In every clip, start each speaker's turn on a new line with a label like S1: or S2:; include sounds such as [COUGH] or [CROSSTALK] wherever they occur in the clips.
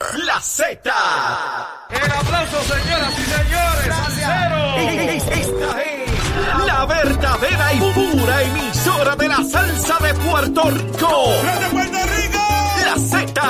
S1: La Z.
S2: El aplauso, señoras y señores. Salsero.
S1: Esta es la verdadera y pura emisora de la salsa de Puerto Rico.
S2: ¡De Puerto Rico!
S1: La Z.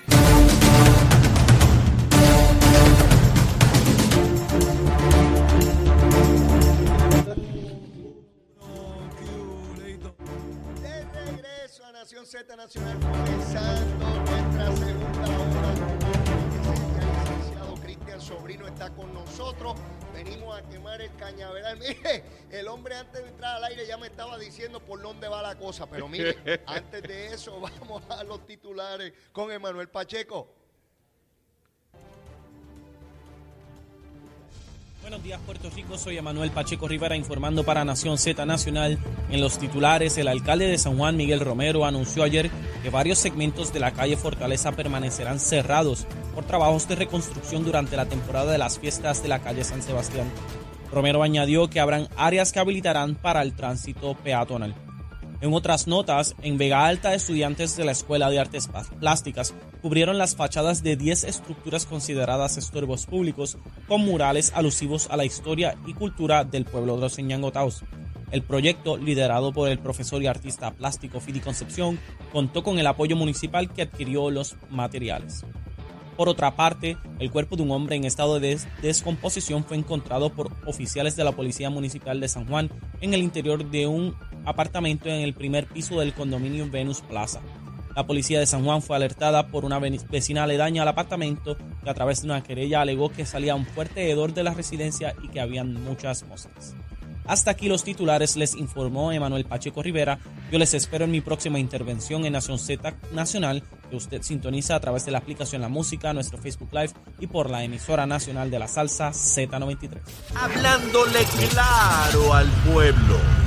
S3: Nacional, comenzando nuestra segunda hora. El licenciado Cristian Sobrino está con nosotros. Venimos a quemar el cañaveral. [LAUGHS] Mire, el hombre antes de entrar al aire ya me estaba diciendo por dónde va la cosa. Pero mire, [LAUGHS] antes de eso, [LAUGHS] vamos a los titulares con Emanuel Pacheco.
S4: Buenos días Puerto Rico, soy Emanuel Pacheco Rivera informando para Nación Z Nacional. En los titulares, el alcalde de San Juan, Miguel Romero, anunció ayer que varios segmentos de la calle Fortaleza permanecerán cerrados por trabajos de reconstrucción durante la temporada de las fiestas de la calle San Sebastián. Romero añadió que habrán áreas que habilitarán para el tránsito peatonal. En otras notas, en Vega Alta, estudiantes de la Escuela de Artes Plásticas cubrieron las fachadas de 10 estructuras consideradas estorbos públicos con murales alusivos a la historia y cultura del pueblo de los Ñangotaos. El proyecto, liderado por el profesor y artista plástico Fidi Concepción, contó con el apoyo municipal que adquirió los materiales. Por otra parte, el cuerpo de un hombre en estado de des- descomposición fue encontrado por oficiales de la Policía Municipal de San Juan en el interior de un apartamento en el primer piso del condominio Venus Plaza. La policía de San Juan fue alertada por una ve- vecina aledaña al apartamento que a través de una querella alegó que salía un fuerte hedor de la residencia y que habían muchas moscas. Hasta aquí los titulares, les informó Emanuel Pacheco Rivera. Yo les espero en mi próxima intervención en Nación Z Nacional, que usted sintoniza a través de la aplicación La Música, nuestro Facebook Live y por la emisora nacional de la salsa Z93.
S1: Hablándole claro al pueblo.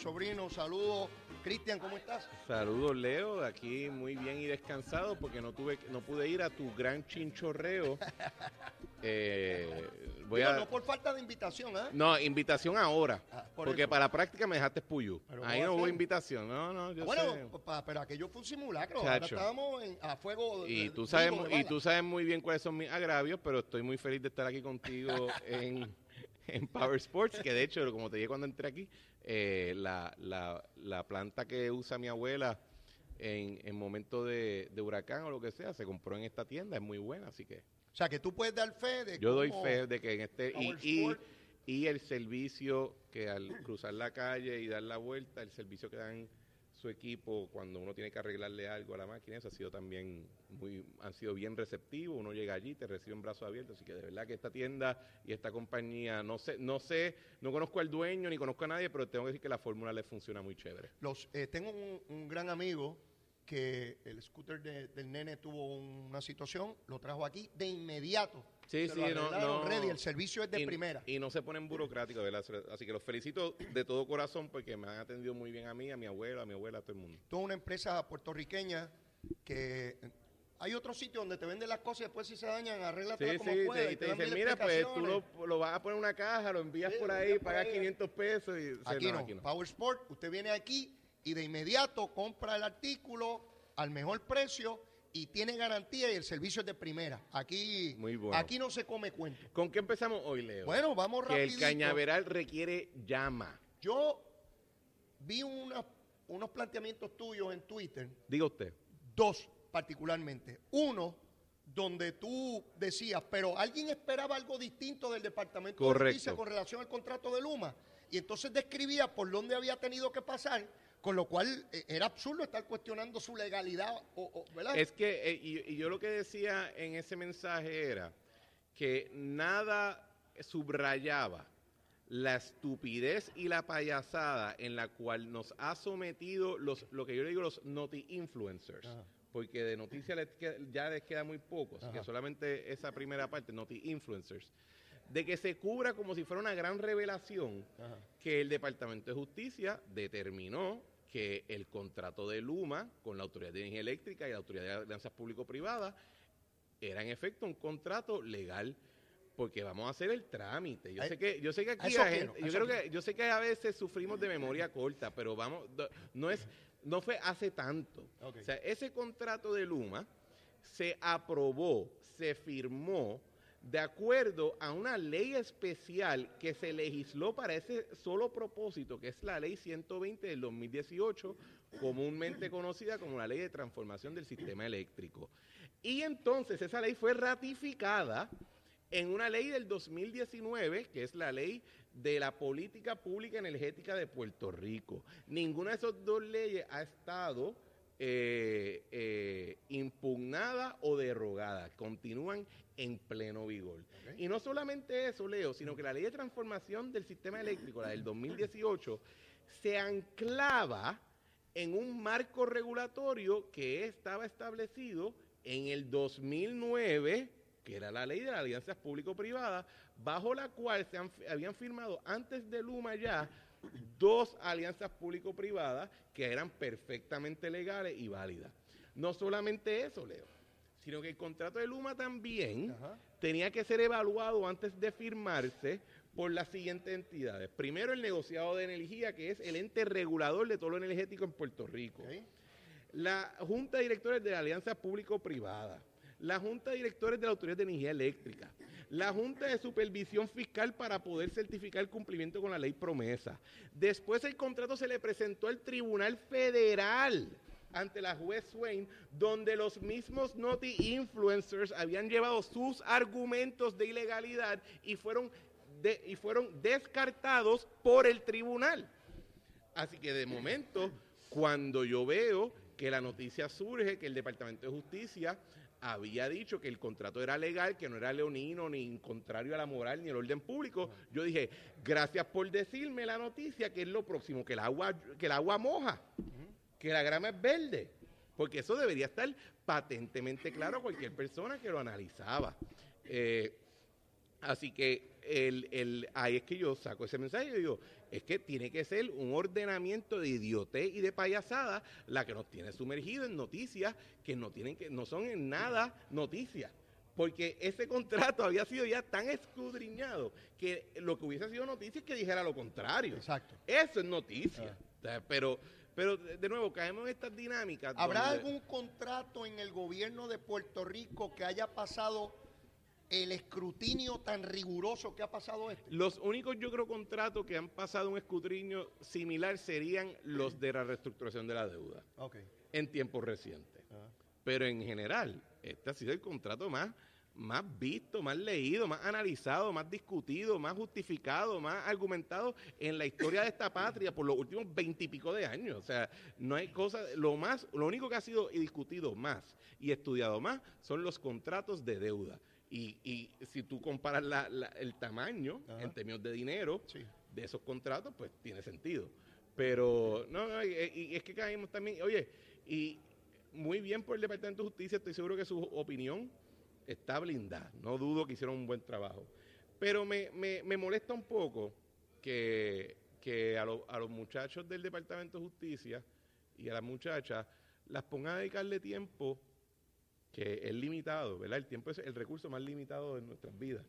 S3: Sobrino. Saludos. Cristian, ¿cómo estás?
S5: Saludos Leo, aquí muy bien y descansado porque no tuve, no pude ir a tu gran chinchorreo. [LAUGHS] Eh, voy
S3: Digo,
S5: a,
S3: No por falta de invitación, ¿ah?
S5: no, invitación ahora,
S3: Ah, por
S5: porque
S3: eso.
S5: para la práctica me dejaste puyú.
S3: Pero
S5: Ahí
S3: ¿cómo
S5: no hubo invitación, no, no, yo
S3: bueno,
S5: sé.
S3: pero aquello fue un simulacro. Ahora estábamos en- a fuego.
S5: Y
S3: eh,
S5: tú sabes,
S3: de
S5: y tú sabes muy bien cuáles son mis agravios, pero estoy muy feliz de estar aquí contigo [LAUGHS] en, en Power Sports, que de hecho, como te dije cuando entré aquí, eh, la, la, la planta que usa mi abuela en, en momentos de, de huracán o lo que sea, se compró en esta tienda, es muy buena, así que
S3: O sea, que tú puedes dar fe de
S5: yo doy fe de que en este... Y,
S3: Power
S5: y,
S3: Sport.
S5: y el servicio que al cruzar la calle y dar la vuelta, el servicio que dan su equipo cuando uno tiene que arreglarle algo a la máquina, eso ha sido también muy, han sido bien receptivos, uno llega allí, te recibe en brazos abiertos, así que de verdad que esta tienda y esta compañía, no sé, no sé, no conozco al dueño ni conozco a nadie, pero tengo que decir que la fórmula le funciona muy chévere.
S3: Los, eh, tengo un, un gran amigo que el scooter de- del nene tuvo una situación, lo trajo aquí de inmediato.
S5: Sí,
S3: Se
S5: sí,
S3: lo
S5: no, no.
S3: ready, el servicio es de
S5: y,
S3: primera.
S5: Y no se ponen burocráticos, ¿verdad? Así que los felicito de todo corazón porque me han atendido muy bien a mí, a mi abuelo, a mi abuela, a todo el mundo.
S3: Toda una empresa puertorriqueña que hay otro sitio donde te venden las cosas y después si se dañan, arréglatelas
S5: Sí,
S3: como
S5: sí,
S3: y
S5: te dicen, mira, pues tú
S3: explicaciones".
S5: lo, lo vas a poner en una caja, lo envías
S3: Sí,
S5: por ahí, pagas
S3: ahí.
S5: 500 pesos y...
S3: Aquí
S5: sí,
S3: no, Power Sport, usted viene aquí y de inmediato compra el artículo, al mejor precio y tiene garantía y el servicio es de primera. Aquí,
S5: Muy bueno.
S3: aquí no se come cuento.
S5: ¿Con qué empezamos hoy, Leo?
S3: Bueno, vamos
S5: que el cañaveral requiere llama.
S3: Yo vi una- unos planteamientos tuyos en Twitter,
S5: Diga usted.
S3: dos particularmente. Uno, donde tú decías, pero alguien esperaba algo distinto del Departamento
S5: Correcto.
S3: de Justicia con relación al contrato de Luma. Y entonces describía por dónde había tenido que pasar, con lo cual eh, era absurdo estar cuestionando su legalidad, o, o- ¿verdad?
S5: Es que, eh, y, y yo lo que decía en ese mensaje era que nada subrayaba la estupidez y la payasada en la cual nos ha sometido los, lo que yo le digo los noti influencers.
S3: Ajá.
S5: Porque de noticias ya les queda muy poco, así que solamente esa primera parte, noti influencers, de que se cubra como si fuera una gran revelación
S3: Ajá.
S5: que el Departamento de Justicia determinó que el contrato de Luma con la Autoridad de Energía Eléctrica y la Autoridad de Alianzas Público-Privadas era en efecto un contrato legal porque vamos a hacer el trámite. Yo sé que yo sé que aquí
S3: quiero, a
S5: yo creo que yo sé que a veces sufrimos de memoria corta, pero vamos no es no fue hace tanto. O sea, ese contrato de Luma se aprobó, se firmó de acuerdo a una ley especial que se legisló para ese solo propósito, que es la ley 120 del 2018, comúnmente conocida como la ley de transformación del sistema eléctrico. Y entonces esa ley fue ratificada en una ley del 2019, que es la ley de la política pública energética de Puerto Rico. Ninguna de esas dos leyes ha estado eh, eh, impugnada o derogada, continúan en pleno vigor. Y no solamente eso, Leo, sino que la ley de transformación del sistema eléctrico, la del 2018, se anclaba en un marco regulatorio que estaba establecido en el 2009, que era la ley de las alianzas público-privadas, bajo la cual se han- habían firmado antes de Luma ya dos alianzas público-privadas que eran perfectamente legales y válidas. No solamente eso, Leo, sino que el contrato de Luma también
S3: Ajá.
S5: tenía que ser evaluado antes de firmarse por las siguientes entidades. Primero, el negociado de energía, que es el ente regulador de todo lo energético en Puerto Rico. La Junta de Directores de la Alianza Público-Privada, la Junta de Directores de la Autoridad de Energía Eléctrica, la Junta de Supervisión Fiscal para poder certificar el cumplimiento con la ley promesa. Después el contrato se le presentó al Tribunal Federal ante la juez Swain, donde los mismos Noti Influencers habían llevado sus argumentos de ilegalidad y fueron, y fueron descartados por el tribunal. Así que de momento, cuando yo veo que la noticia surge que el Departamento de Justicia había dicho que el contrato era legal, que no era leonino, ni contrario a la moral, ni al orden público, yo dije, gracias por decirme la noticia, que es lo próximo, que el agua, que el agua moja, que la grama es verde, porque eso debería estar patentemente claro a cualquier persona que lo analizaba. Eh, Así que el, el, ahí es que yo saco ese mensaje y digo, es que tiene que ser un ordenamiento de idiotez y de payasada la que nos tiene sumergido en noticias que no tienen que no son en nada noticias. Porque ese contrato había sido ya tan escudriñado que lo que hubiese sido noticia es que dijera lo contrario.
S3: Exacto.
S5: Eso es noticia.
S3: Ah.
S5: O sea, pero, pero de de nuevo, caemos en estas dinámicas.
S3: ¿Habrá
S5: donde-
S3: algún contrato en el gobierno de Puerto Rico que haya pasado el escrutinio tan riguroso que ha pasado este?
S5: Los únicos, yo creo, contratos que han pasado un escudriño similar serían los de la reestructuración de la deuda en tiempos recientes.
S3: Ah.
S5: Pero en general, este ha sido el contrato más, más visto, más leído, más analizado, más discutido, más justificado, más argumentado en la historia de esta [LAUGHS] patria por los últimos veintipico de años. O sea, no hay cosa, lo más, lo único que ha sido discutido más y estudiado más son los contratos de deuda. Y, y si tú comparas la- la- el tamaño
S3: Ajá.
S5: en términos de dinero
S3: Sí.
S5: de esos contratos, pues tiene sentido. Pero, no, no, y, y es que caemos también, oye, y muy bien por el Departamento de Justicia, estoy seguro que su opinión está blindada, no dudo que hicieron un buen trabajo. Pero me, me, me molesta un poco que, que a, lo- a los muchachos del Departamento de Justicia y a las muchachas las pongan a dedicarle tiempo que es limitado, ¿verdad? El tiempo es el recurso más limitado de nuestras vidas.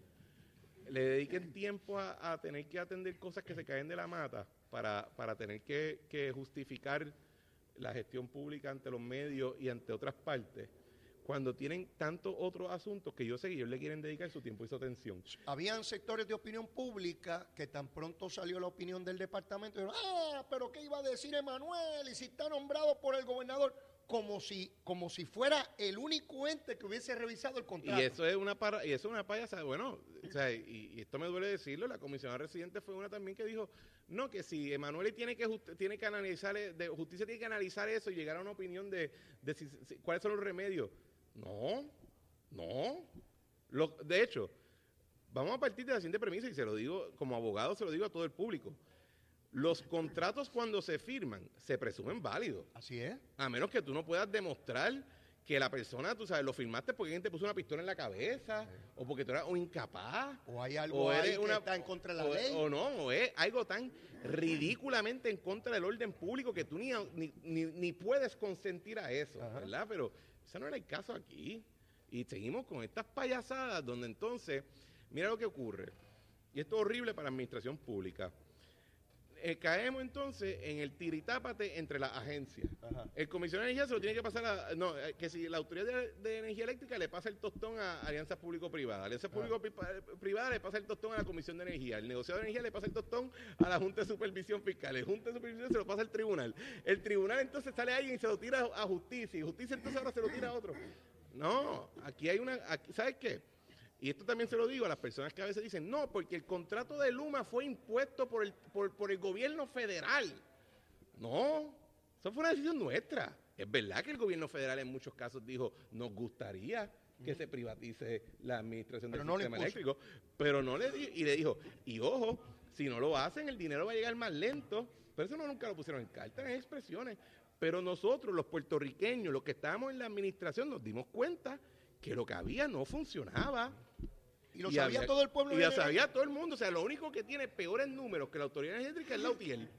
S5: Le dediquen tiempo a, tener que atender cosas que se caen de la mata para, para tener que, que justificar la gestión pública ante los medios y ante otras partes cuando tienen tantos otros asuntos que yo sé que ellos le quieren dedicar su tiempo y su atención.
S3: Habían sectores de opinión pública que tan pronto salió la opinión del departamento, dijeron, ah, pero ¿qué iba a decir Emanuel? Y si está nombrado por el gobernador, como si, como si fuera el único ente que hubiese revisado el contrato.
S5: Y eso es una para, y eso es una payasa, bueno, o sea, y, y esto me duele decirlo, la comisionada residente fue una también que dijo, no, que si Emanuel tiene que tiene que analizar, de justicia tiene que analizar eso y llegar a una opinión de, de si, cuáles son los remedios. No, no. Lo, de hecho, vamos a partir de la siguiente premisa y se lo digo como abogado, se lo digo a todo el público. Los contratos cuando se firman se presumen válidos.
S3: Así es.
S5: A menos que tú no puedas demostrar que la persona, tú sabes, lo firmaste porque alguien te puso una pistola en la cabeza, o porque tú eras un incapaz.
S3: O hay algo ahí que está en contra de la ley.
S5: O no, o es algo tan ridículamente en contra del orden público que tú ni, ni, ni, puedes consentir a eso, ¿verdad? Pero ese no era el caso aquí. Y seguimos con estas payasadas donde entonces, mira lo que ocurre. Y esto es horrible para la administración pública. Eh, caemos entonces en el tiritápate entre las agencias. El comisionado de energía se lo tiene que pasar a. No, eh, que si la autoridad de, energía eléctrica le pasa el tostón a Alianza Público-Privada. Alianza Público-Privada le pasa el tostón a la Comisión de Energía. El negociador de energía le pasa el tostón a la Junta de Supervisión Fiscal. El Junta de Supervisión se lo pasa al tribunal. El tribunal entonces sale alguien y se lo tira a justicia. Y justicia entonces ahora se lo tira a otro. No, aquí hay una. ¿Sabes qué? Y esto también se lo digo a las personas que a veces dicen, no, porque el contrato de Luma fue impuesto por el, por, el gobierno federal. No, eso fue una decisión nuestra. Es verdad que el gobierno federal en muchos casos dijo, nos gustaría que se privatice la administración del sistema eléctrico, pero no le dijo, y le dijo, y ojo, si no lo hacen, el dinero va a llegar más lento, pero eso no nunca lo pusieron en carta, en expresiones. Pero nosotros, los puertorriqueños, los que estábamos en la administración, nos dimos cuenta que lo que había no funcionaba.
S3: Y lo sabía todo el pueblo.
S5: Y lo sabía todo el mundo. O sea, lo único que tiene peores números que la autoridad energética es la UTIEL.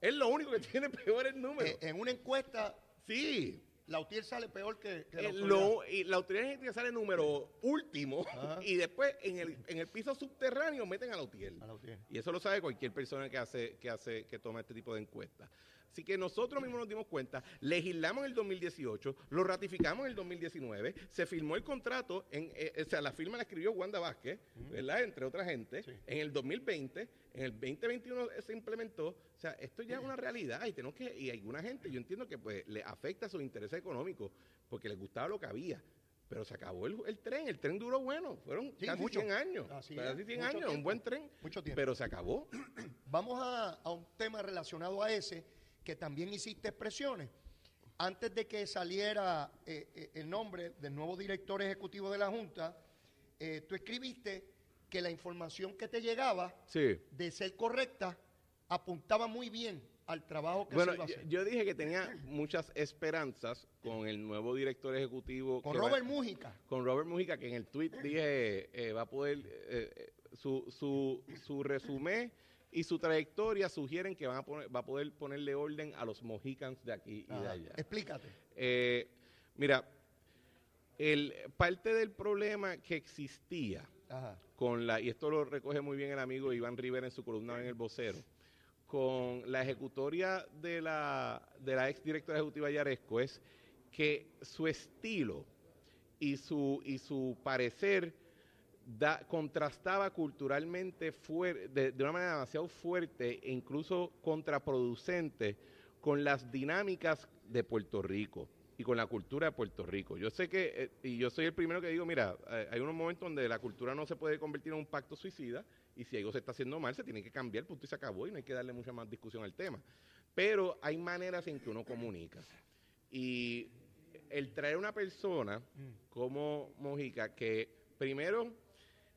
S5: Es lo único que tiene peores números.
S3: Eh, en una encuesta.
S5: Sí.
S3: La UTIEL sale peor que, la,
S5: eh, autoridad. y la autoridad energética sale número último y después en el, en el piso subterráneo meten a la UTIEL. Y eso lo sabe cualquier persona que hace que hace que toma este tipo de encuestas. Así que nosotros mismos nos dimos cuenta, legislamos en el 2018, lo ratificamos en el 2019, se firmó el contrato, en, eh, o sea, la firma la escribió Wanda Vázquez, ¿verdad? Entre otra gente. En el 2020, en el 2021 se implementó. O sea, esto ya es una realidad y tenemos que, y alguna gente, yo entiendo que pues le afecta sus intereses económicos porque les gustaba lo que había. Pero se acabó el, tren, el tren duró bueno, fueron casi 100 años, casi 100 años, un buen tren, mucho tiempo. pero se acabó. [CLEARS THROAT]
S3: Vamos a, a un tema relacionado a ese, que también hiciste expresiones. Antes de que saliera eh, eh, el nombre del nuevo director ejecutivo de la Junta, eh, tú escribiste que la información que te llegaba, de ser correcta, apuntaba muy bien al trabajo que se iba a hacer.
S5: Yo, dije que tenía muchas esperanzas con el nuevo director ejecutivo.
S3: Con Robert Mújica.
S5: Con Robert Mújica, que en el tweet dije va a poder, su, su, su resumen y su trayectoria sugieren que van a poner, va a poder ponerle orden a los Mohicans de aquí y de allá.
S3: Explícate.
S5: Eh, mira, el, parte del problema que existía con la, y esto lo recoge muy bien el amigo Iván Rivera en su columna en El Vocero, con la ejecutoria de la, de la ex directora ejecutiva Yaresco es que su estilo y su, y su parecer contrastaba culturalmente de, de, una manera demasiado fuerte e incluso contraproducente con las dinámicas de Puerto Rico y con la cultura de Puerto Rico. Yo sé que, eh, y yo soy el primero que digo, mira, eh, hay unos momentos donde la cultura no se puede convertir en un pacto suicida y si algo se está haciendo mal, se tiene que cambiar, punto y se acabó y no hay que darle mucha más discusión al tema. Pero hay maneras en que uno comunica. Y el traer una persona mm. como Mojica que primero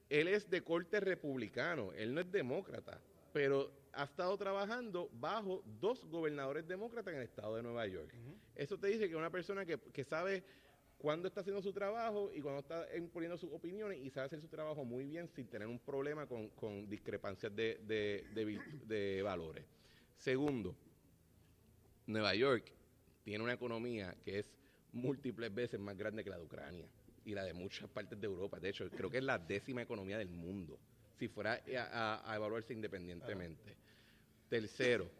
S5: él es de corte republicano, él no es demócrata, pero ha estado trabajando bajo dos gobernadores demócratas en el estado de Nueva York. Eso te dice que una persona que, sabe cuándo está haciendo su trabajo y cuándo está imponiendo sus opiniones y sabe hacer su trabajo muy bien sin tener un problema con, discrepancias de, de valores. Segundo, Nueva York tiene una economía que es múltiples veces más grande que la de Ucrania y la de muchas partes de Europa. De hecho, creo que es la décima economía del mundo, si fuera a, evaluarse independientemente. Tercero,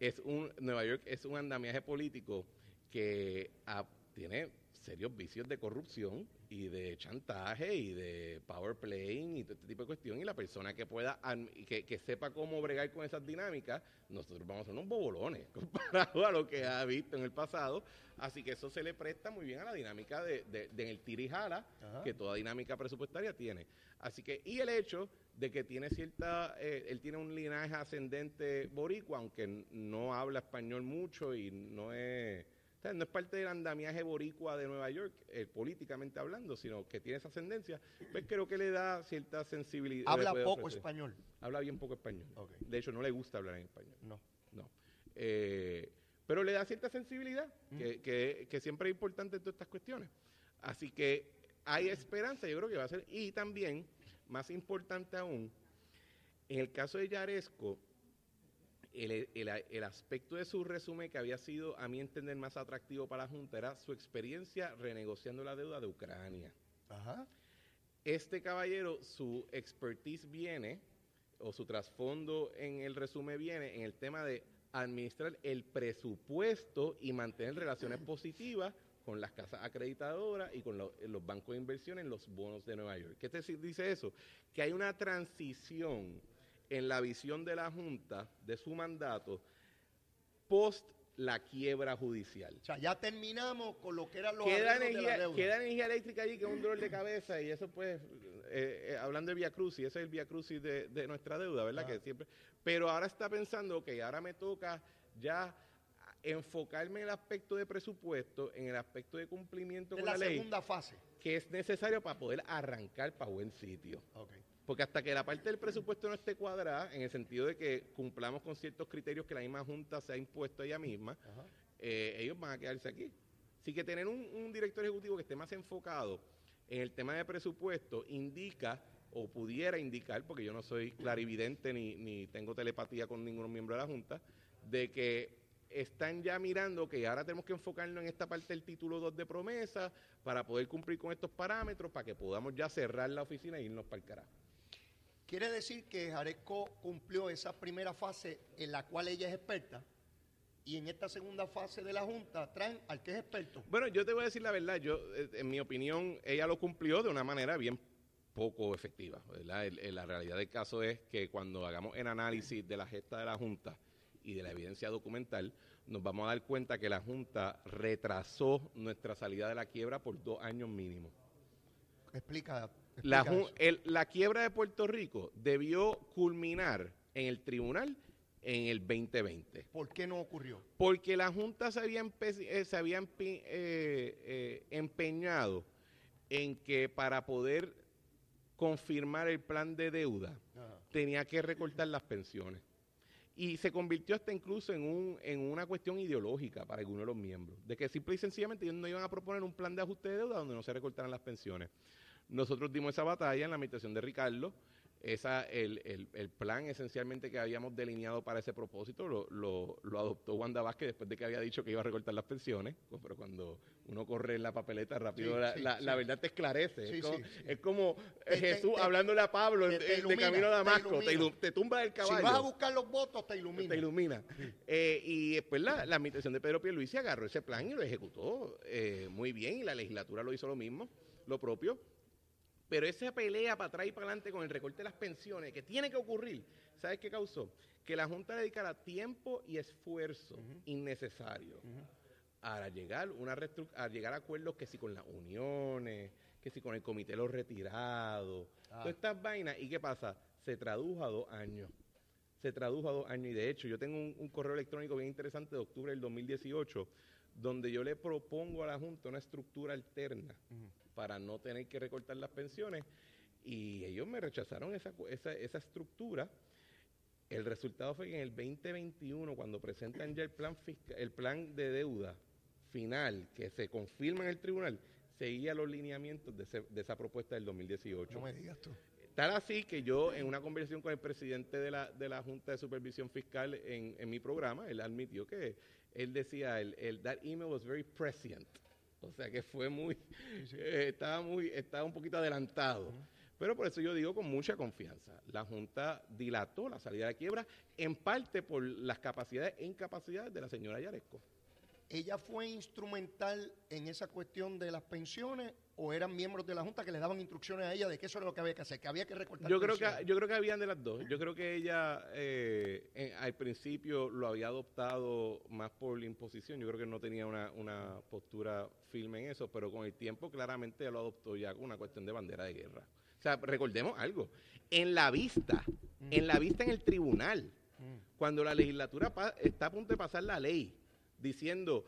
S5: es un Nueva York es un andamiaje político que ah, tiene serios vicios de corrupción y de chantaje y de power playing y todo este tipo de cuestión y la persona que pueda que, que, sepa cómo bregar con esas dinámicas nosotros vamos a ser unos bobolones [LAUGHS] comparado a lo que ha visto en el pasado. Así que eso se le presta muy bien a la dinámica de, de, de el tirijala que toda dinámica presupuestaria tiene. Así que y el hecho de que tiene cierta eh, él tiene un linaje ascendente boricua aunque no habla español mucho y no es no es parte del andamiaje boricua de Nueva York, eh, políticamente hablando, sino que tiene esa ascendencia, pues creo que le da cierta sensibilidad.
S3: ¿Habla poco español?
S5: Habla bien poco español. De hecho, no le gusta hablar en español.
S3: No.
S5: No. Eh, pero le da cierta sensibilidad, mm. que, que, siempre es importante en todas estas cuestiones. Así que hay esperanza, yo creo que va a ser. Y también, más importante aún, en el caso de Yaresco, el, aspecto de su resumen que había sido, a mi entender, más atractivo para la Junta era su experiencia renegociando la deuda de Ucrania. Este caballero, su expertise viene, o su trasfondo en el resumen viene en el tema de administrar el presupuesto y mantener relaciones [CLEARS THROAT] positivas con las casas acreditadoras y con los bancos de inversión en los bonos de Nueva York. ¿Qué te dice eso? Que hay una transición en la visión de la Junta, de su mandato, post la quiebra judicial.
S3: O sea, ya terminamos con lo que era los
S5: queda energía, de la Queda energía eléctrica allí que es un dolor de cabeza y eso pues, eh, eh, hablando de Via Crucis, ese es el Via Crucis de, de nuestra deuda, ¿verdad? Que siempre, pero ahora está pensando que ahora me toca ya enfocarme en el aspecto de presupuesto, en el aspecto de cumplimiento con la, ley.
S3: la segunda fase.
S5: Que es necesario para poder arrancar para buen sitio.
S3: Okay.
S5: Porque hasta que la parte del presupuesto no esté cuadrada, en el sentido de que cumplamos con ciertos criterios que la misma Junta se ha impuesto ella misma, eh, ellos van a quedarse aquí. Así que tener un, director ejecutivo que esté más enfocado en el tema de presupuesto indica o pudiera indicar, porque yo no soy clarividente ni, ni tengo telepatía con ningún miembro de la Junta, de que están ya mirando que ahora tenemos que enfocarnos en esta parte del título 2 de promesa para poder cumplir con estos parámetros, para que podamos ya cerrar la oficina e irnos para el carajo.
S3: Quiere decir que Jareco cumplió esa primera fase en la cual ella es experta y en esta segunda fase de la Junta traen al que es experto.
S5: Bueno, yo te voy a decir la verdad, yo eh, en mi opinión ella lo cumplió de una manera bien poco efectiva. la realidad del caso es que cuando hagamos el análisis de la gesta de la Junta y de la evidencia documental, nos vamos a dar cuenta que la Junta retrasó nuestra salida de la quiebra por dos años mínimo.
S3: Explica
S5: la, quiebra de Puerto Rico debió culminar en el tribunal en el 2020.
S3: ¿Por qué no ocurrió?
S5: Porque la Junta se había, eh, se había eh, eh, empeñado en que para poder confirmar el plan de deuda tenía que recortar las pensiones. Y se convirtió hasta incluso en, un, en una cuestión ideológica para algunos de los miembros, de que simple y sencillamente ellos no iban a proponer un plan de ajuste de deuda donde no se recortaran las pensiones. Nosotros dimos esa batalla en la administración de Ricardo. Esa, el, el, el, plan esencialmente que habíamos delineado para ese propósito lo, lo, lo, adoptó Wanda Vázquez después de que había dicho que iba a recortar las pensiones, pero cuando uno corre en la papeleta rápido la, la, verdad te esclarece. es, como, Jesús hablándole a Pablo de camino a Damasco, te, tumba el caballo.
S3: Si vas a buscar los votos, te ilumina.
S5: Te ilumina. Eh, y después la, administración de Pedro Pierluisi agarró ese plan y lo ejecutó eh, muy bien y la legislatura lo hizo lo mismo, lo propio. Pero esa pelea para atrás y para adelante con el recorte de las pensiones, que tiene que ocurrir, ¿sabes qué causó? Que la Junta dedicara tiempo y esfuerzo innecesario a llegar, una a llegar a acuerdos que si con las uniones, que si con el comité de los retirados, ah. todas estas vainas. ¿Y qué pasa? Se tradujo a dos años. Se tradujo a dos años. Y de hecho, yo tengo un, correo electrónico bien interesante de octubre del 2018, donde yo le propongo a la Junta una estructura alterna para no tener que recortar las pensiones y ellos me rechazaron esa, esa, esa estructura. El resultado fue que en el 2021, cuando presentan ya el plan, el plan de deuda final, que se confirma en el tribunal, seguía los lineamientos de, de esa propuesta del 2018.
S3: No me digas tú.
S5: Tal así que yo, en una conversación con el presidente de la, de la Junta de Supervisión Fiscal en, en mi programa, él admitió que él decía, el, el, that email was very prescient. O sea que fue muy, [LAUGHS] eh, estaba muy, estaba un poquito adelantado. Pero por eso yo digo con mucha confianza, la Junta dilató la salida de la quiebra en parte por las capacidades e incapacidades de la señora Yaresco.
S3: ¿Ella fue instrumental en esa cuestión de las pensiones o eran miembros de la Junta que le daban instrucciones a ella de que eso era lo que había que hacer, que había que recortar
S5: Yo creo que, yo creo que habían de las dos. Yo creo que ella eh, en- al principio lo había adoptado más por la imposición. Yo creo que no tenía una, una postura firme en eso, pero con el tiempo claramente lo adoptó ya como una cuestión de bandera de guerra. O sea, recordemos algo. En la vista, en la vista en el tribunal, cuando la legislatura está a punto de pasar la ley diciendo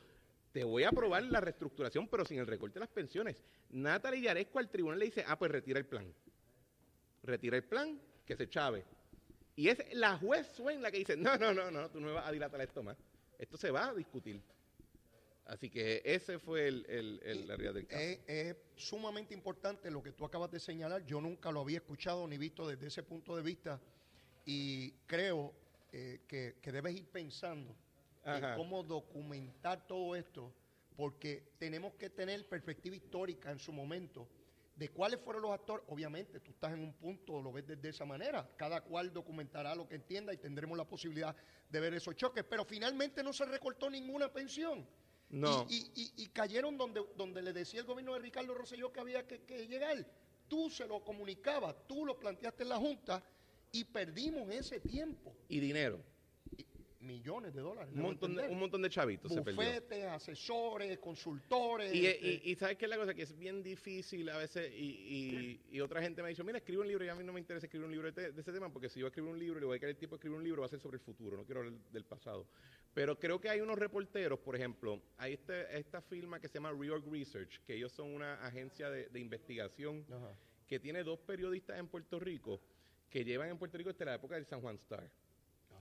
S5: te voy a aprobar la reestructuración, pero sin el recorte de las pensiones. Natalie Yaresco al tribunal le dice, ah, pues retira el plan. Retira el plan, que se chave. Y es la juez Swain la que dice, no, no, no, no, tú no vas a dilatar esto más. Esto se va a discutir. Así que ese fue el, el, el- la realidad del caso.
S3: Es, es sumamente importante lo que tú acabas de señalar. Yo nunca lo había escuchado ni visto desde ese punto de vista y creo eh, que, que debes ir pensando
S5: Ajá.
S3: cómo documentar todo esto, porque tenemos que tener perspectiva histórica en su momento de cuáles fueron los actores. Obviamente, tú estás en un punto, lo ves desde esa manera. Cada cual documentará lo que entienda y tendremos la posibilidad de ver esos choques, pero finalmente no se recortó ninguna pensión.
S5: No.
S3: Y, y- y- y cayeron donde, donde le decía el gobierno de Ricardo Rosselló que había que, que llegar. Tú se lo comunicabas, tú lo planteaste en la Junta y perdimos ese tiempo.
S5: Y dinero.
S3: Millones de dólares.
S5: Un montón de, un montón de chavitos se perdió.
S3: Bufetes, asesores, consultores.
S5: Y,
S3: este,
S5: y, y sabes qué es la cosa, que es bien difícil a veces, y, y, otra gente me ha dicho, mira, escribe un libro, y a mí no me interesa escribir un libro de, de ese tema, porque si yo escribo un libro y le voy a quedar el tiempo de escribir un libro, va a ser sobre el futuro, no quiero hablar del pasado. Pero creo que hay unos reporteros, por ejemplo, hay este, esta firma que se llama Reorg Research, que ellos son una agencia de, de investigación
S3: Ajá.
S5: que tiene dos periodistas en Puerto Rico que llevan en Puerto Rico desde la época del San Juan Star.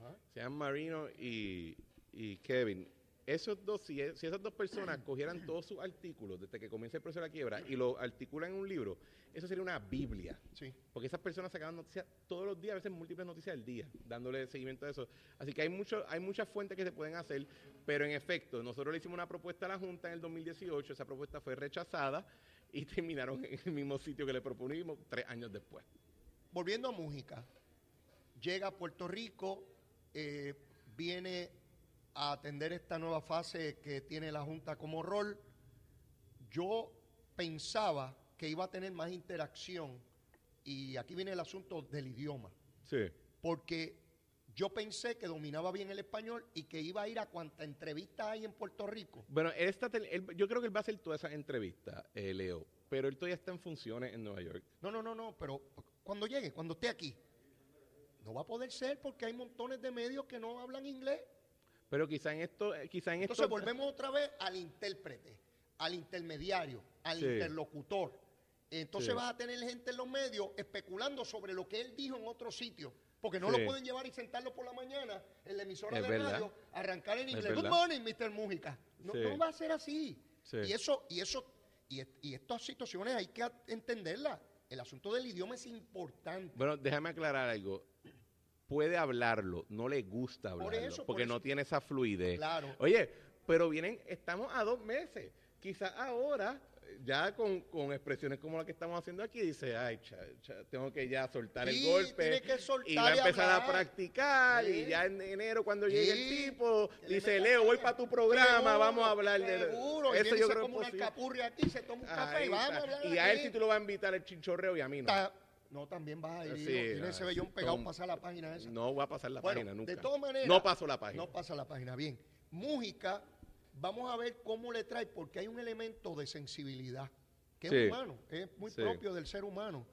S3: Ajá.
S5: Se llaman Marino y, y Kevin. Esos dos, si, es- si esas dos personas cogieran todos sus artículos desde que comienza el proceso de la quiebra y lo articulan en un libro, eso sería una Biblia.
S3: Sí.
S5: Porque esas personas sacaban noticias todos los días, a veces múltiples noticias al día, dándole seguimiento a eso. Así que hay mucho, hay muchas fuentes que se pueden hacer, pero en efecto, nosotros le hicimos una propuesta a la Junta en el 2018, esa propuesta fue rechazada y [LAUGHS] terminaron en el mismo sitio que le propusimos tres años después.
S3: Volviendo a Mújica, llega a Puerto Rico, eh, viene a atender esta nueva fase que tiene la Junta como rol. Yo pensaba que iba a tener más interacción y aquí viene el asunto del idioma,
S5: Sí.
S3: porque yo pensé que dominaba bien el español y que iba a ir a cuanta entrevista hay en Puerto Rico.
S5: Bueno, él está él- yo creo que él va a hacer todas esas entrevistas, eh, Leo, pero él todavía está en funciones en Nueva York.
S3: No, no, no, no, pero cuando llegue, cuando esté aquí, no va a poder ser porque hay montones de medios que no hablan inglés.
S5: Pero quizá en esto, eh, quizá en
S3: Entonces
S5: esto...
S3: volvemos otra vez al intérprete, al intermediario, al
S5: Sí.
S3: interlocutor. Entonces
S5: Sí.
S3: vas a tener gente en los medios especulando sobre lo que él dijo en otro sitio. Porque no
S5: Sí.
S3: lo pueden llevar y sentarlo por la mañana en la emisora
S5: Es
S3: de
S5: verdad.
S3: radio, arrancar en inglés. Good morning, Mr. Mújica. No, no va a ser así.
S5: Sí.
S3: Y eso, y eso, y, y estas situaciones hay que entenderlas. El asunto del idioma es importante.
S5: Bueno, déjame aclarar algo. Puede hablarlo, no le gusta
S3: Por
S5: hablarlo,
S3: eso,
S5: porque no tiene esa fluidez.
S3: Claro.
S5: Oye, pero vienen, estamos a dos meses. Quizás ahora, ya con, con expresiones como la que estamos haciendo aquí, dice, ay, cha- cha, tengo que ya soltar
S3: Sí,
S5: el golpe.
S3: tiene que soltar
S5: y va a empezar a practicar.
S3: Sí.
S5: Y ya en enero, cuando llegue el tipo, dice, Leo, voy para tu programa,
S3: Seguro,
S5: vamos a hablar de...
S3: Seguro,
S5: Eso
S3: y
S5: yo
S3: se
S5: creo es
S3: una aquí, se toma un café
S5: Ahí
S3: y vamos a hablar
S5: Y a él sí tú lo vas a invitar el chinchorreo y a mí no.
S3: No, también vas a ir.
S5: Sí,
S3: tiene ese vellón pegado pasar la página esa.
S5: No va a pasar la
S3: Bueno,
S5: página nunca.
S3: De todas maneras.
S5: No paso la página.
S3: No pasa la página. Bien. Mújica, vamos a ver cómo le trae, porque hay un elemento de sensibilidad que
S5: Sí.
S3: es humano, es muy
S5: Sí.
S3: propio del ser humano.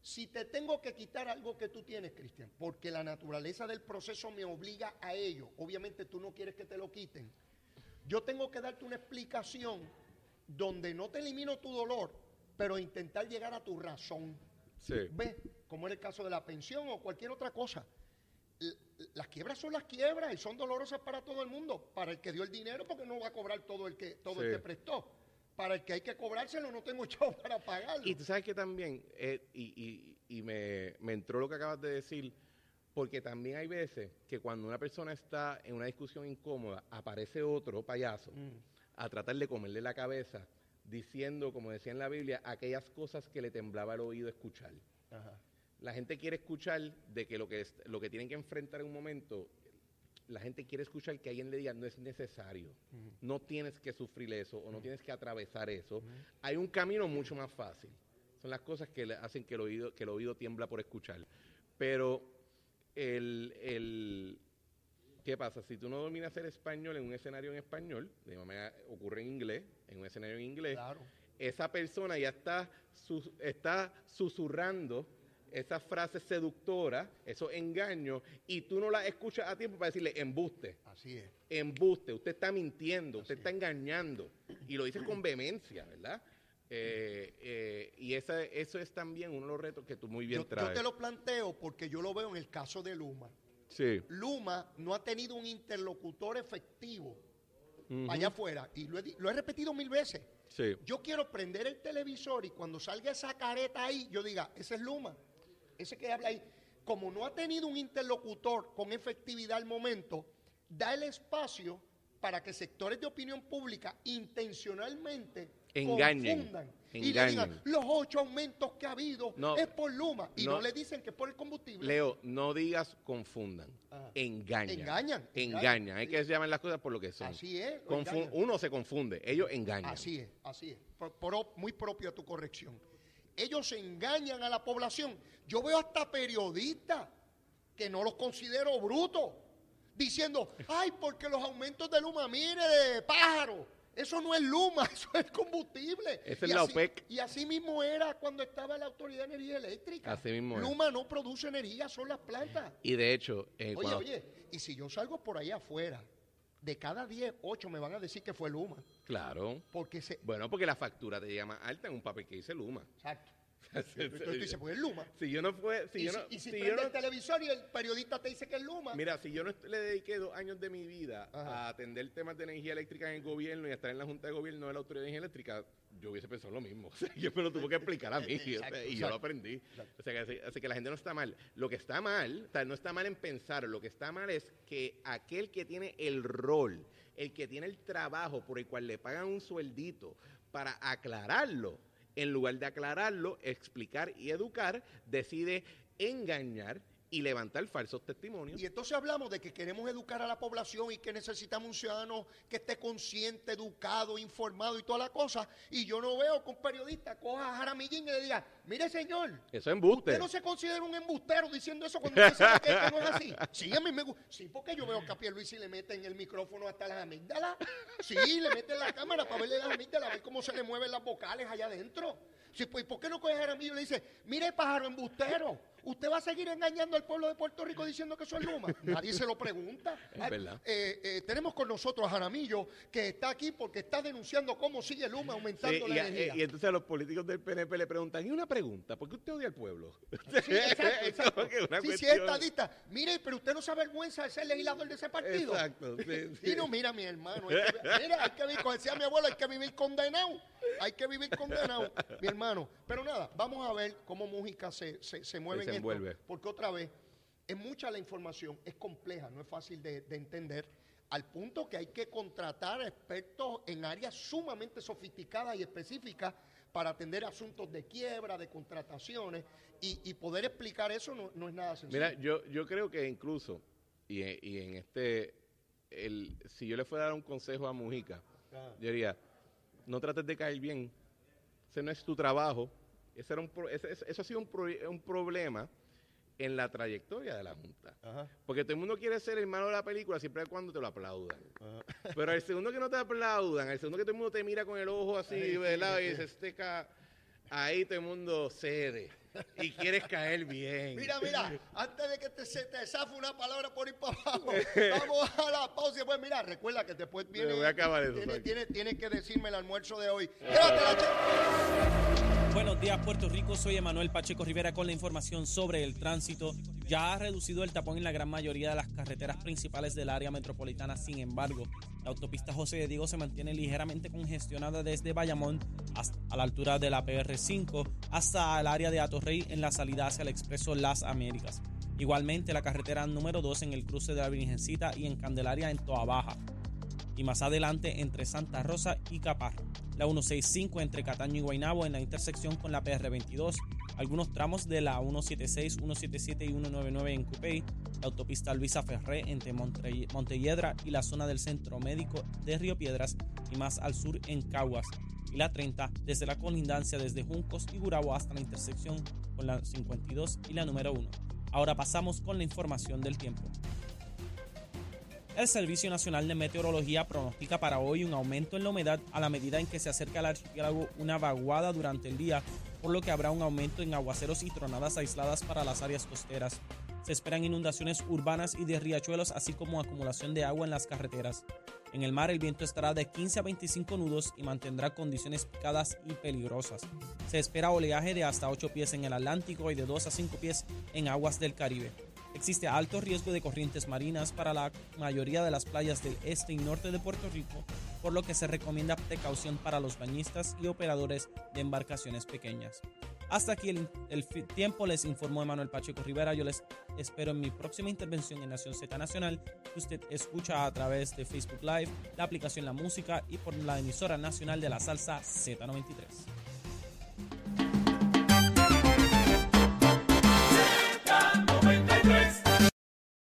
S3: Si te tengo que quitar algo que tú tienes, Cristian, porque la naturaleza del proceso me obliga a ello, obviamente tú no quieres que te lo quiten, yo tengo que darte una explicación donde no te elimino tu dolor, pero intentar llegar a tu razón.
S5: Sí.
S3: ¿Ves? Como en el caso de la pensión o cualquier otra cosa. Las quiebras son las quiebras y son dolorosas para todo el mundo. Para el que dio el dinero, porque no va a cobrar todo el que, todo el que prestó. Para el que hay que cobrárselo, no tengo [LAUGHS] chavo para pagarlo.
S5: Y tú sabes que también, eh, y, y- y me, me entró lo que acabas de decir, porque también hay veces que cuando una persona está en una discusión incómoda, aparece otro payaso
S3: Mm.
S5: a tratar de comerle la cabeza, diciendo, como decía en la Biblia, aquellas cosas que le temblaba el oído escuchar. La gente quiere escuchar de que lo que, es- lo que tienen que enfrentar en un momento, la gente quiere escuchar que alguien le diga no es necesario, no tienes que sufrir eso o no tienes que atravesar eso. Hay un camino mucho más fácil. Son las cosas que le hacen que el oído, que el oído tiembla por escuchar. Pero el, el- ¿qué pasa? Si tú no dominas el español en un escenario en español, de manera ocurre en inglés, en un escenario en inglés,
S3: Claro.
S5: esa persona ya está, sus- está susurrando esas frases seductoras, esos engaños, y tú no las escuchas a tiempo para decirle embuste,
S3: Así es.
S5: embuste, usted está mintiendo, usted está engañando, y lo dice con vehemencia, ¿verdad? Eh, eh, y esa, eso es también uno de los retos que tú muy bien
S3: Yo, yo
S5: traes.
S3: te lo planteo porque yo lo veo en el caso de Luma.
S5: Sí.
S3: Luma no ha tenido un interlocutor efectivo allá afuera, y lo he, di- lo he repetido mil veces.
S5: Sí.
S3: Yo quiero prender el televisor y cuando salga esa careta ahí, yo diga, ese es Luma, ese que habla ahí. Como no ha tenido un interlocutor con efectividad al momento, da el espacio para que sectores de opinión pública intencionalmente
S5: Engañen,
S3: confundan y le digan los ocho aumentos que ha habido
S5: No,
S3: es por Luma y no,
S5: no.
S3: le dicen que es por el combustible.
S5: Leo, no digas confundan,
S3: Ajá.
S5: engañan.
S3: Engañan,
S5: Engañan.
S3: engañan.
S5: Hay que llamar las cosas por lo que son.
S3: Así es,
S5: Confu- uno se confunde, ellos engañan.
S3: Así es, así es. Pro- muy propio a tu corrección. Ellos engañan a la población. Yo veo hasta periodistas que no los considero brutos, diciendo, ay, porque los aumentos de Luma, mire, de pájaro. Eso no es Luma, [LAUGHS] eso es combustible.
S5: Esa es la
S3: así-
S5: OPEC.
S3: Y así mismo era cuando estaba la Autoridad de Energía Eléctrica.
S5: Así mismo es.
S3: Luma no produce energía, son las plantas.
S5: Y de hecho, eh,
S3: Oye,
S5: cuando-
S3: oye, y si yo salgo por ahí afuera, de cada 10, 8 me van a decir que fue Luma.
S5: claro.
S3: Porque se...
S5: Bueno, porque la factura te llega más alta en un papel que dice Luma.
S3: Exacto. [LAUGHS] Entonces tú dices, pues es Luma.
S5: Si yo no fue, si
S3: y
S5: yo
S3: si,
S5: no,
S3: y si
S5: si yo
S3: prende
S5: no-
S3: el televisor y el periodista te dice que es Luma.
S5: mira, si yo no le dediqué dos años de mi vida
S3: Ajá.
S5: a atender temas de energía eléctrica en el gobierno y a estar en la Junta de Gobierno de la Autoridad de Energía Eléctrica, yo hubiese pensado lo mismo. [LAUGHS] O sea, yo me lo tuve que explicar a mí
S3: Exacto,
S5: y yo lo aprendí. O sea, que, así, así que la gente no está mal. Lo que está mal, o sea, no está mal en pensar, lo que está mal es que aquel que tiene el rol, el que tiene el trabajo por el cual le pagan un sueldito para aclararlo, en lugar de aclararlo, explicar y educar, decide engañar y levantar falsos testimonios.
S3: Y entonces hablamos de que queremos educar a la población y que necesitamos un ciudadano que esté consciente, educado, informado y toda la cosa. Y yo no veo que un periodista coja a Jaramillín y le diga, mire señor,
S5: Eso es embuste.
S3: usted no se considera un embustero diciendo eso cuando usted sabe que, que no es así. [LAUGHS] Sí, a mí me gusta. Sí, porque yo veo que a Pierluisi le meten el micrófono hasta las amígdalas. Sí, le meten la cámara para verle las amígdalas, a ver cómo se le mueven las vocales allá adentro. Sí, pues, ¿por qué no coge a Jaramillo y le dice, mire pájaro embustero, usted va a seguir engañando al pueblo de Puerto Rico diciendo que eso es Luma? [LAUGHS] Nadie se lo pregunta.
S5: Es verdad.
S3: eh, eh, tenemos con nosotros a Jaramillo, que está aquí porque está denunciando cómo sigue Luma aumentando
S5: y,
S3: la
S5: a-
S3: energía.
S5: y entonces a los políticos del PNP le preguntan, y una pregunta, ¿por qué usted odia al pueblo? [LAUGHS]
S3: Sí, exacto,
S5: Es
S3: exacto. Sí, sí, estadista. Mire, pero usted no se avergüenza de ser legislador de ese partido.
S5: Exacto, sí, [LAUGHS] sí.
S3: Y no, mira, mi hermano. Hay que, mira, hay que vivir, como decía mi abuelo, hay que vivir condenado. Hay que vivir condenado, mi hermano. Pero nada, vamos a ver cómo Mújica se, se, se mueve
S5: Se
S3: en.
S5: Envuelve.
S3: Porque otra vez, es mucha la información, es compleja, no es fácil de, de entender. Al punto que hay que contratar expertos en áreas sumamente sofisticadas y específicas para atender asuntos de quiebra, de contrataciones, y, y poder explicar eso no, no es nada sencillo.
S5: Mira, yo, yo creo que incluso, y, en- y en este, el, si yo le fuera a dar un consejo a Mujica,
S3: Ah.
S5: yo diría, no trates de caer bien, ese no es tu trabajo, ese era un pro- ese- ese- eso ha sido un, pro- un problema en la trayectoria de la Junta.
S3: Ajá.
S5: Porque todo el mundo quiere ser el malo de la película siempre y cuando te lo aplaudan. [LAUGHS] Pero el segundo que no te aplaudan, el segundo que todo el mundo te mira con el ojo así,
S3: Ay,
S5: ¿verdad?
S3: sí.
S5: Y dice, este ca- ahí todo el mundo cede y quieres caer bien.
S3: Mira, mira, [LAUGHS] antes de que te, se te zafe una palabra por ir para [LAUGHS] abajo, vamos a la pausa y después, mira, recuerda que después viene.
S5: voy a acabar eso,
S3: tiene, tiene, tiene que decirme el almuerzo de hoy. Llévatela, che.
S4: Buenos días, Puerto Rico. Soy Emanuel Pacheco Rivera con la información sobre el tránsito. Ya ha reducido el tapón en la gran mayoría de las carreteras principales del área metropolitana. Sin embargo, la autopista José de Diego se mantiene ligeramente congestionada desde Bayamón hasta a la altura de la PR5 hasta el área de Atorrey en la salida hacia el expreso Las Américas. Igualmente, la carretera número 2 en el cruce de la Virgencita y en Candelaria en Toa Baja y más adelante entre Santa Rosa y Caparra. La 165 entre Cataño y Guaynabo en la intersección con la PR22 Algunos tramos de la 176, 177 y 199 en Cupey, la autopista Luisa Ferré entre Montelledra y la zona del Centro Médico de Río Piedras y más al sur en Caguas, y la 30 desde la colindancia desde Juncos y Gurabo hasta la intersección con la 52 y la número 1. Ahora pasamos con la información del tiempo. El Servicio Nacional de Meteorología pronostica para hoy un aumento en la humedad a la medida en que se acerca al archipiélago una vaguada durante el día, por lo que habrá un aumento en aguaceros y tronadas aisladas para las áreas costeras. Se esperan inundaciones urbanas y de riachuelos, así como acumulación de agua en las carreteras. En el mar el viento estará de 15 a 25 nudos y mantendrá condiciones picadas y peligrosas. Se espera oleaje de hasta 8 pies en el Atlántico y de 2 a 5 pies en aguas del Caribe. Existe alto riesgo de corrientes marinas para la mayoría de las playas del este y norte de Puerto Rico, por lo que se recomienda precaución para los bañistas y operadores de embarcaciones pequeñas. Hasta aquí el, tiempo, les informó Emanuel Pacheco Rivera. Yo les espero en mi próxima intervención en Nación Z Nacional, que usted escucha a través de Facebook Live, la aplicación La Música y por la emisora nacional de la salsa Z93.